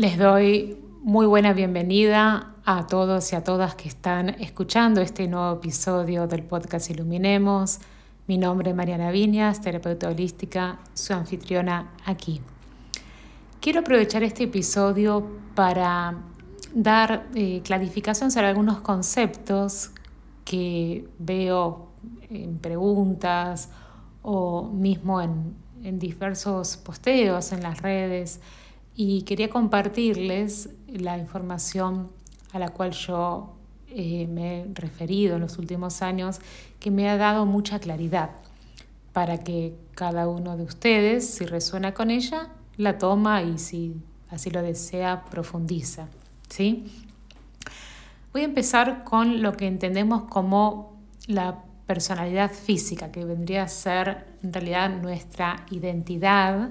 Les doy muy buena bienvenida a todos y a todas que están escuchando este nuevo episodio del podcast Iluminemos. Mi nombre es Mariana Viñas, terapeuta holística, su anfitriona aquí. Quiero aprovechar este episodio para dar eh, clarificación sobre algunos conceptos que veo en preguntas o mismo en, en diversos posteos en las redes y quería compartirles la información a la cual yo eh, me he referido en los últimos años, que me ha dado mucha claridad para que cada uno de ustedes, si resuena con ella, la toma y si así lo desea, profundiza. ¿sí? Voy a empezar con lo que entendemos como la personalidad física, que vendría a ser en realidad nuestra identidad,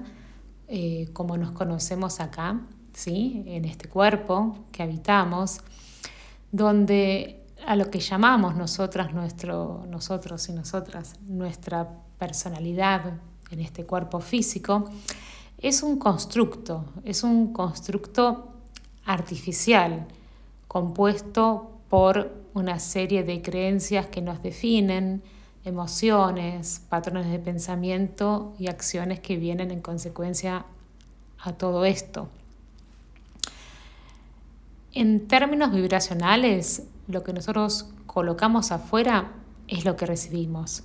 eh, como nos conocemos acá, ¿sí? en este cuerpo que habitamos, donde a lo que llamamos nosotras, nuestro, nosotros y nosotras, nuestra personalidad en este cuerpo físico, es un constructo, es un constructo artificial, compuesto por una serie de creencias que nos definen, emociones, patrones de pensamiento y acciones que vienen en consecuencia a todo esto. En términos vibracionales, lo que nosotros colocamos afuera es lo que recibimos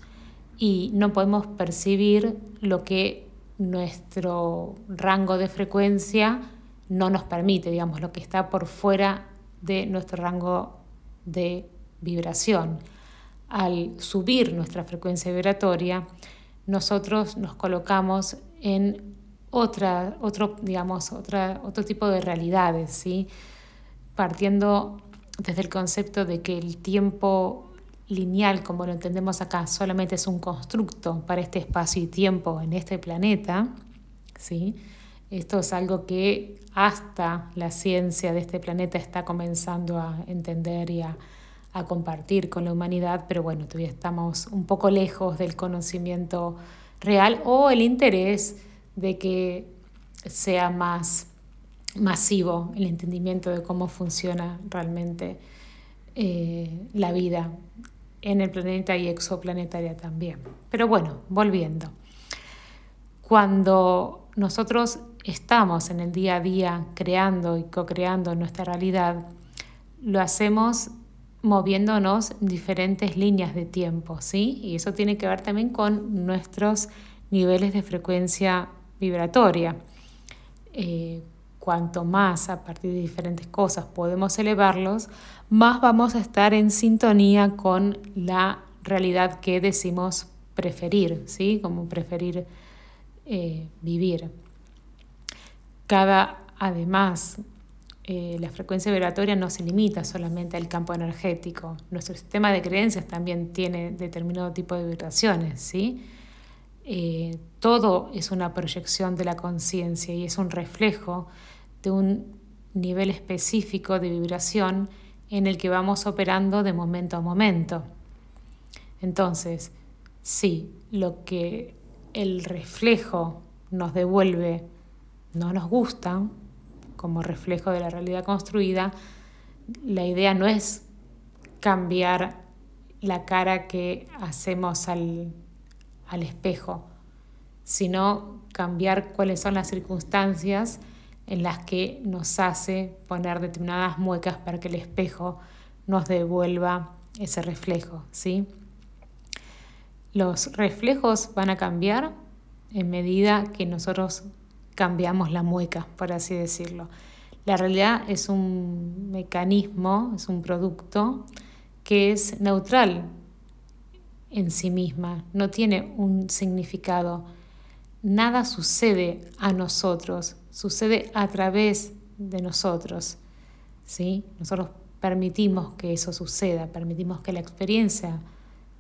y no podemos percibir lo que nuestro rango de frecuencia no nos permite, digamos, lo que está por fuera de nuestro rango de vibración al subir nuestra frecuencia vibratoria, nosotros nos colocamos en otra, otro, digamos, otra, otro tipo de realidades, ¿sí? partiendo desde el concepto de que el tiempo lineal, como lo entendemos acá, solamente es un constructo para este espacio y tiempo en este planeta, ¿sí? Esto es algo que hasta la ciencia de este planeta está comenzando a entender y a, a compartir con la humanidad, pero bueno, todavía estamos un poco lejos del conocimiento real o el interés de que sea más masivo el entendimiento de cómo funciona realmente eh, la vida en el planeta y exoplanetaria también. Pero bueno, volviendo. Cuando nosotros estamos en el día a día creando y co-creando nuestra realidad, lo hacemos moviéndonos en diferentes líneas de tiempo, ¿sí? Y eso tiene que ver también con nuestros niveles de frecuencia vibratoria. Eh, cuanto más a partir de diferentes cosas podemos elevarlos, más vamos a estar en sintonía con la realidad que decimos preferir, ¿sí? Como preferir eh, vivir. Cada, además, eh, la frecuencia vibratoria no se limita solamente al campo energético. Nuestro sistema de creencias también tiene determinado tipo de vibraciones, ¿sí? Eh, todo es una proyección de la conciencia y es un reflejo de un nivel específico de vibración en el que vamos operando de momento a momento. Entonces, sí, lo que el reflejo nos devuelve no nos gusta, como reflejo de la realidad construida, la idea no es cambiar la cara que hacemos al, al espejo, sino cambiar cuáles son las circunstancias en las que nos hace poner determinadas muecas para que el espejo nos devuelva ese reflejo, ¿sí? Los reflejos van a cambiar en medida que nosotros cambiamos la mueca, por así decirlo. La realidad es un mecanismo, es un producto que es neutral en sí misma, no tiene un significado. Nada sucede a nosotros, sucede a través de nosotros. ¿sí? Nosotros permitimos que eso suceda, permitimos que la experiencia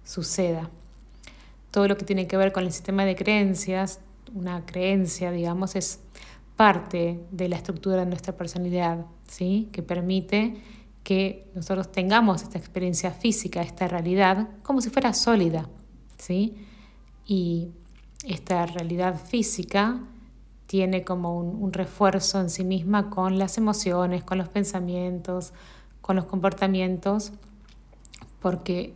suceda. Todo lo que tiene que ver con el sistema de creencias una creencia, digamos, es parte de la estructura de nuestra personalidad, ¿sí? que permite que nosotros tengamos esta experiencia física, esta realidad, como si fuera sólida. ¿sí? Y esta realidad física tiene como un, refuerzo en sí misma con las emociones, con los pensamientos, con los comportamientos, porque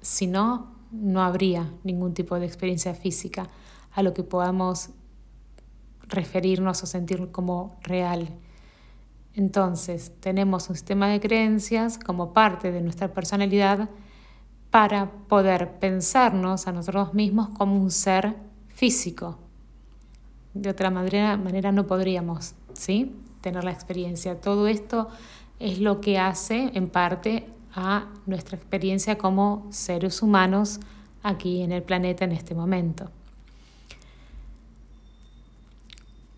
si no, no habría ningún tipo de experiencia física a lo que podamos referirnos o sentir como real. Entonces, tenemos un sistema de creencias como parte de nuestra personalidad para poder pensarnos a nosotros mismos como un ser físico. De otra manera, no podríamos ¿sí? tener la experiencia. Todo esto es lo que hace en parte a nuestra experiencia como seres humanos aquí en el planeta en este momento.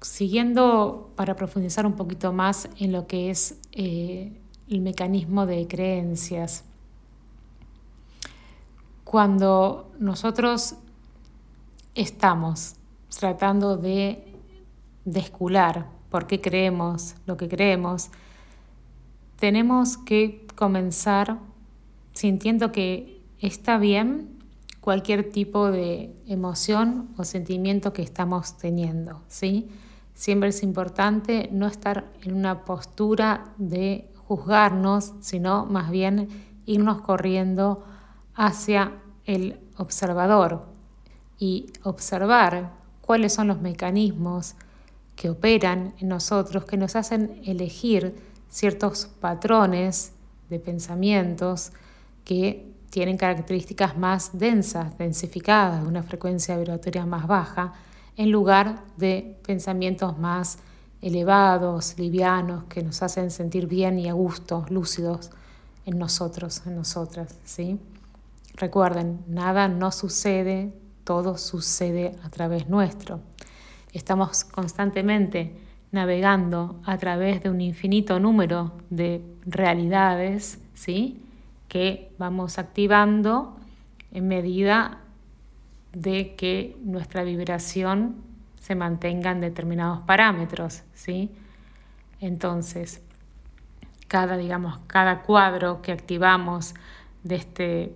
Siguiendo para profundizar un poquito más en lo que es eh, el mecanismo de creencias. Cuando nosotros estamos tratando de descular por qué creemos lo que creemos, tenemos que comenzar sintiendo que está bien cualquier tipo de emoción o sentimiento que estamos teniendo, ¿sí? Siempre es importante no estar en una postura de juzgarnos, sino más bien irnos corriendo hacia el observador y observar cuáles son los mecanismos que operan en nosotros, que nos hacen elegir ciertos patrones de pensamientos que tienen características más densas, densificadas, de una frecuencia vibratoria más baja, en lugar de pensamientos más elevados, livianos, que nos hacen sentir bien y a gusto, lúcidos en nosotros, en nosotras, ¿sí? Recuerden, nada no sucede, todo sucede a través nuestro. Estamos constantemente navegando a través de un infinito número de realidades, ¿sí? Que vamos activando en medida de que nuestra vibración se mantenga en determinados parámetros, ¿sí? Entonces, cada, digamos, cada cuadro que activamos de este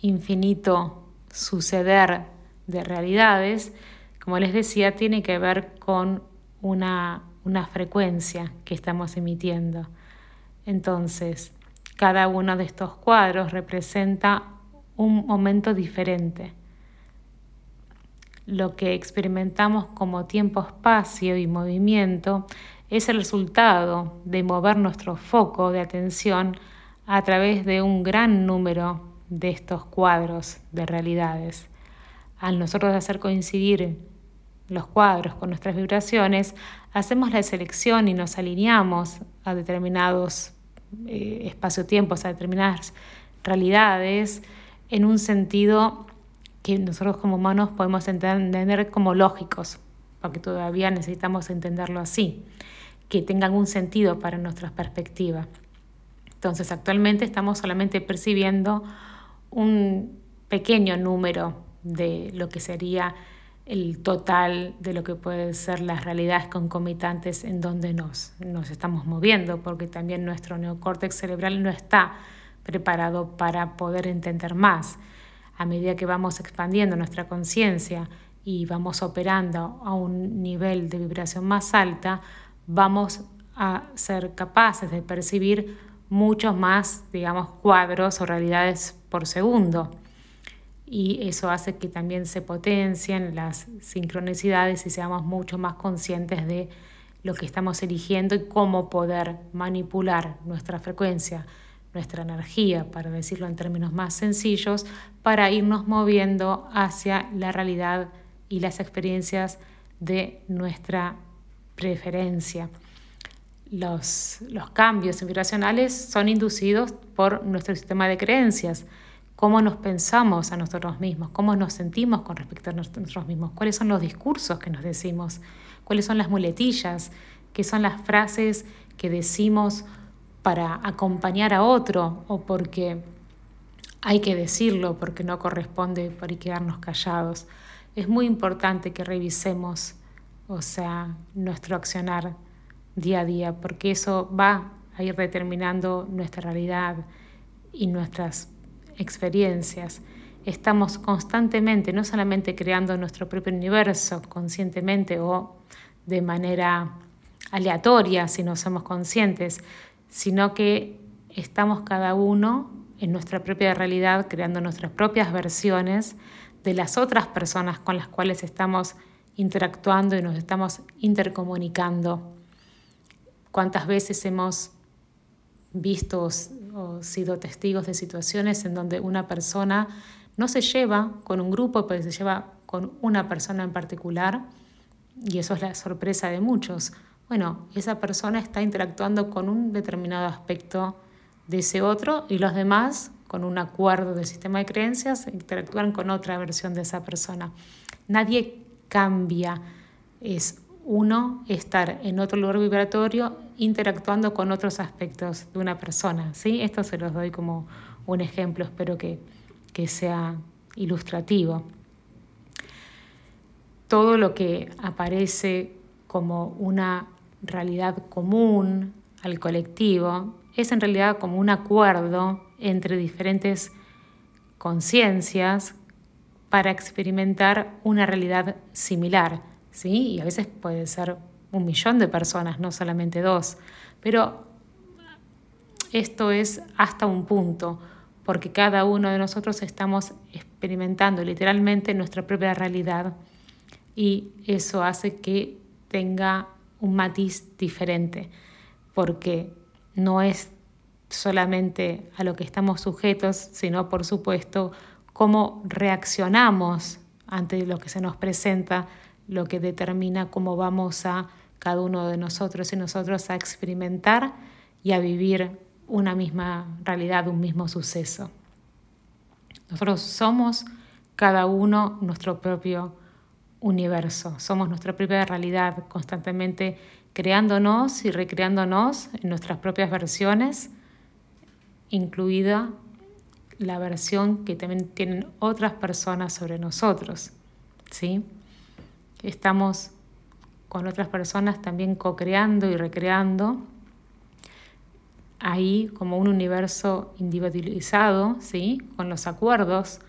infinito suceder de realidades, como les decía, tiene que ver con una, una frecuencia que estamos emitiendo. Entonces, cada uno de estos cuadros representa un momento diferente lo que experimentamos como tiempo-espacio y movimiento es el resultado de mover nuestro foco de atención a través de un gran número de estos cuadros de realidades. Al nosotros hacer coincidir los cuadros con nuestras vibraciones, hacemos la selección y nos alineamos a determinados eh, espacio-tiempos, a determinadas realidades, en un sentido que nosotros como humanos podemos entender como lógicos, porque todavía necesitamos entenderlo así, que tengan un sentido para nuestra perspectiva. Entonces, actualmente estamos solamente percibiendo un pequeño número de lo que sería el total de lo que pueden ser las realidades concomitantes en donde nos, nos estamos moviendo, porque también nuestro neocórtex cerebral no está preparado para poder entender más a medida que vamos expandiendo nuestra conciencia y vamos operando a un nivel de vibración más alta, vamos a ser capaces de percibir muchos más, digamos, cuadros o realidades por segundo. Y eso hace que también se potencien las sincronicidades y seamos mucho más conscientes de lo que estamos eligiendo y cómo poder manipular nuestra frecuencia nuestra energía, para decirlo en términos más sencillos, para irnos moviendo hacia la realidad y las experiencias de nuestra preferencia. Los, los cambios vibracionales son inducidos por nuestro sistema de creencias, cómo nos pensamos a nosotros mismos, cómo nos sentimos con respecto a nosotros mismos, cuáles son los discursos que nos decimos, cuáles son las muletillas, qué son las frases que decimos para acompañar a otro o porque hay que decirlo, porque no corresponde para quedarnos callados. Es muy importante que revisemos, o sea, nuestro accionar día a día, porque eso va a ir determinando nuestra realidad y nuestras experiencias. estamos constantemente, no solamente creando nuestro propio universo conscientemente o de manera aleatoria si no somos conscientes, sino que estamos cada uno en nuestra propia realidad creando nuestras propias versiones de las otras personas con las cuales estamos interactuando y nos estamos intercomunicando. ¿Cuántas veces hemos visto o sido testigos de situaciones en donde una persona no se lleva con un grupo, pero se lleva con una persona en particular? Y eso es la sorpresa de muchos. Bueno, esa persona está interactuando con un determinado aspecto de ese otro y los demás, con un acuerdo del sistema de creencias, interactúan con otra versión de esa persona. Nadie cambia, es uno estar en otro lugar vibratorio interactuando con otros aspectos de una persona. ¿sí? Esto se los doy como un ejemplo, espero que, que sea ilustrativo. Todo lo que aparece como una realidad común al colectivo es en realidad como un acuerdo entre diferentes conciencias para experimentar una realidad similar, ¿sí? Y a veces puede ser un millón de personas, no solamente dos, pero esto es hasta un punto, porque cada uno de nosotros estamos experimentando literalmente nuestra propia realidad y eso hace que tenga un matiz diferente, porque no es solamente a lo que estamos sujetos, sino por supuesto cómo reaccionamos ante lo que se nos presenta, lo que determina cómo vamos a cada uno de nosotros y nosotros a experimentar y a vivir una misma realidad, un mismo suceso. Nosotros somos cada uno nuestro propio universo, somos nuestra propia realidad, constantemente creándonos y recreándonos en nuestras propias versiones, incluida la versión que también tienen otras personas sobre nosotros. ¿sí? Estamos con otras personas también co-creando y recreando ahí como un universo individualizado, ¿sí? con los acuerdos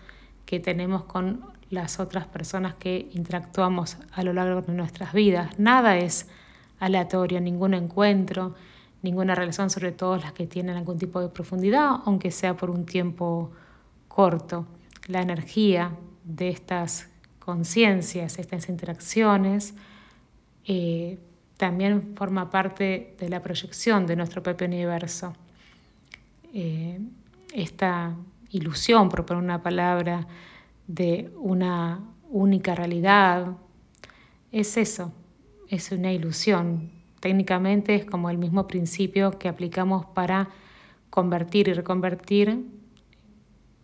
que tenemos con las otras personas que interactuamos a lo largo de nuestras vidas. Nada es aleatorio, ningún encuentro, ninguna relación, sobre todo las que tienen algún tipo de profundidad, aunque sea por un tiempo corto. La energía de estas conciencias, estas interacciones, eh, también forma parte de la proyección de nuestro propio universo. Eh, esta ilusión, por poner una palabra, de una única realidad, es eso, es una ilusión. Técnicamente es como el mismo principio que aplicamos para convertir y reconvertir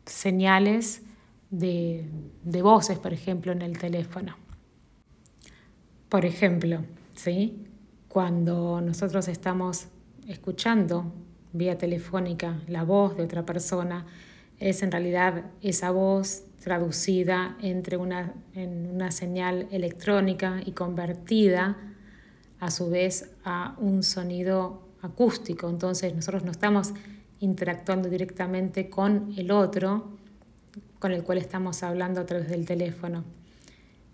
señales de, de voces, por ejemplo, en el teléfono. Por ejemplo, ¿sí? cuando nosotros estamos escuchando vía telefónica la voz de otra persona, es en realidad esa voz traducida entre una, en una señal electrónica y convertida a su vez a un sonido acústico. Entonces nosotros no estamos interactuando directamente con el otro con el cual estamos hablando a través del teléfono.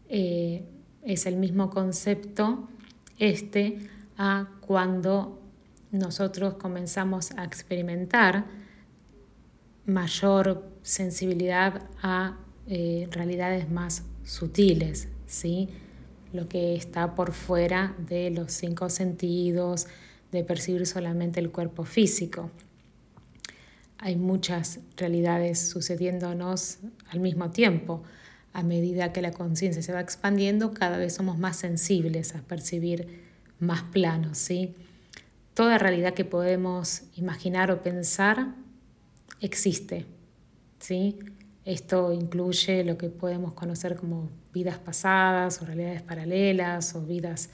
Eh, es el mismo concepto este a cuando nosotros comenzamos a experimentar mayor sensibilidad a eh, realidades más sutiles, ¿sí? lo que está por fuera de los cinco sentidos, de percibir solamente el cuerpo físico. Hay muchas realidades sucediéndonos al mismo tiempo. A medida que la conciencia se va expandiendo, cada vez somos más sensibles a percibir más planos. ¿sí? Toda realidad que podemos imaginar o pensar existe. ¿sí? Esto incluye lo que podemos conocer como vidas pasadas o realidades paralelas o vidas,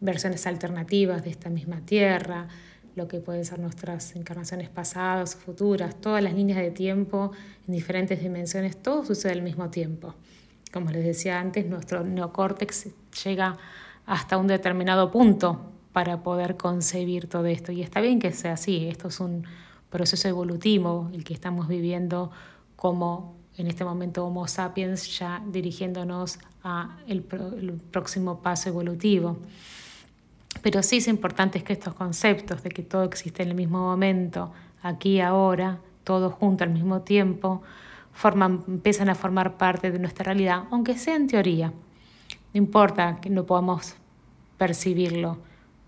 versiones alternativas de esta misma tierra, lo que pueden ser nuestras encarnaciones pasadas futuras, todas las líneas de tiempo en diferentes dimensiones, todo sucede al mismo tiempo. Como les decía antes, nuestro neocórtex llega hasta un determinado punto para poder concebir todo esto. Y está bien que sea así, esto es un proceso evolutivo el que estamos viviendo como en este momento Homo sapiens ya dirigiéndonos a el, próximo paso evolutivo. Pero sí es importante que estos conceptos de que todo existe en el mismo momento, aquí, ahora, todo junto al mismo tiempo, forman, empiezan a formar parte de nuestra realidad, aunque sea en teoría. No importa que no podamos percibirlo,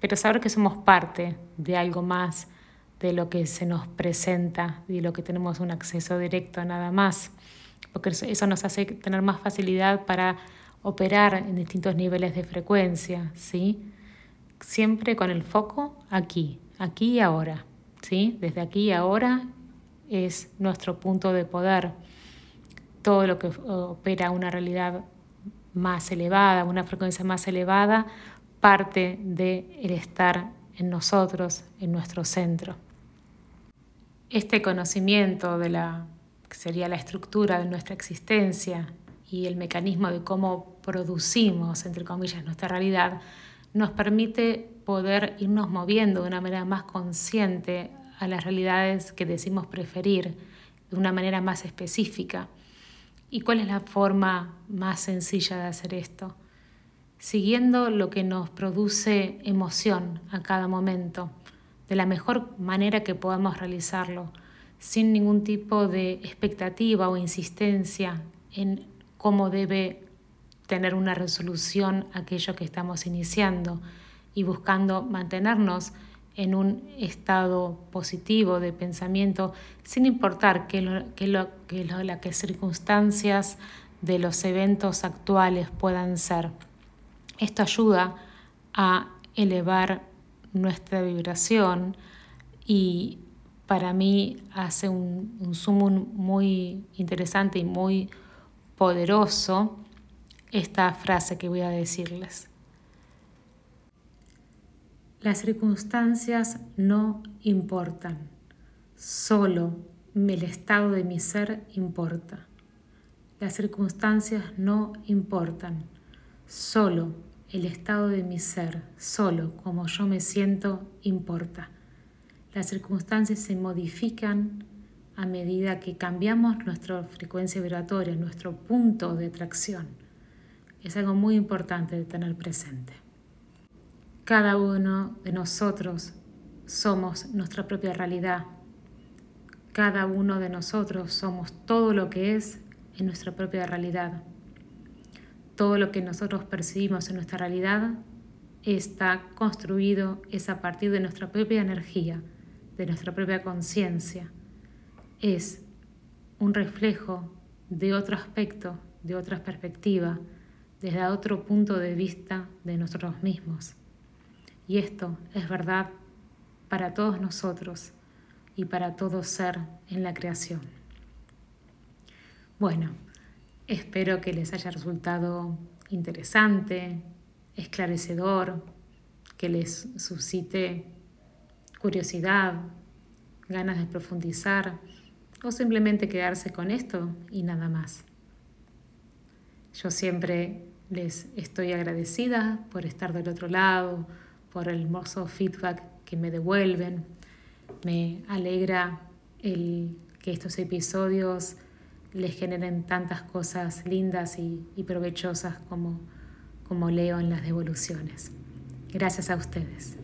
pero saber que somos parte de algo más de lo que se nos presenta y de lo que tenemos un acceso directo nada más, porque eso nos hace tener más facilidad para operar en distintos niveles de frecuencia, ¿sí? Siempre con el foco aquí, aquí y ahora, ¿sí? Desde aquí y ahora es nuestro punto de poder. Todo lo que opera una realidad más elevada, una frecuencia más elevada, parte del el estar en nosotros, en nuestro centro. Este conocimiento de la sería la estructura de nuestra existencia y el mecanismo de cómo producimos, entre comillas, nuestra realidad, nos permite poder irnos moviendo de una manera más consciente a las realidades que decimos preferir, de una manera más específica. ¿Y cuál es la forma más sencilla de hacer esto? Siguiendo lo que nos produce emoción a cada momento, de la mejor manera que podamos realizarlo, sin ningún tipo de expectativa o insistencia en cómo debe tener una resolución aquello que estamos iniciando y buscando mantenernos en un estado positivo de pensamiento, sin importar que, lo, que, lo, que las circunstancias de los eventos actuales puedan ser. Esto ayuda a elevar nuestra vibración y para mí hace un, un zoom muy interesante y muy poderoso esta frase que voy a decirles. Las circunstancias no importan, solo el estado de mi ser importa. Las circunstancias no importan, solo el estado de mi ser, solo como yo me siento importa. Las circunstancias se modifican a medida que cambiamos nuestra frecuencia vibratoria, nuestro punto de atracción. Es algo muy importante de tener presente. Cada uno de nosotros somos nuestra propia realidad. Cada uno de nosotros somos todo lo que es en nuestra propia realidad. Todo lo que nosotros percibimos en nuestra realidad está construido, es a partir de nuestra propia energía, de nuestra propia conciencia. Es un reflejo de otro aspecto, de otra perspectiva, desde otro punto de vista de nosotros mismos. Y esto es verdad para todos nosotros y para todo ser en la creación. Bueno, espero que les haya resultado interesante, esclarecedor, que les suscite curiosidad, ganas de profundizar o simplemente quedarse con esto y nada más. Yo siempre les estoy agradecida por estar del otro lado, por el hermoso feedback que me devuelven. Me alegra el que estos episodios les generen tantas cosas lindas y, y provechosas como, como leo en las devoluciones. Gracias a ustedes.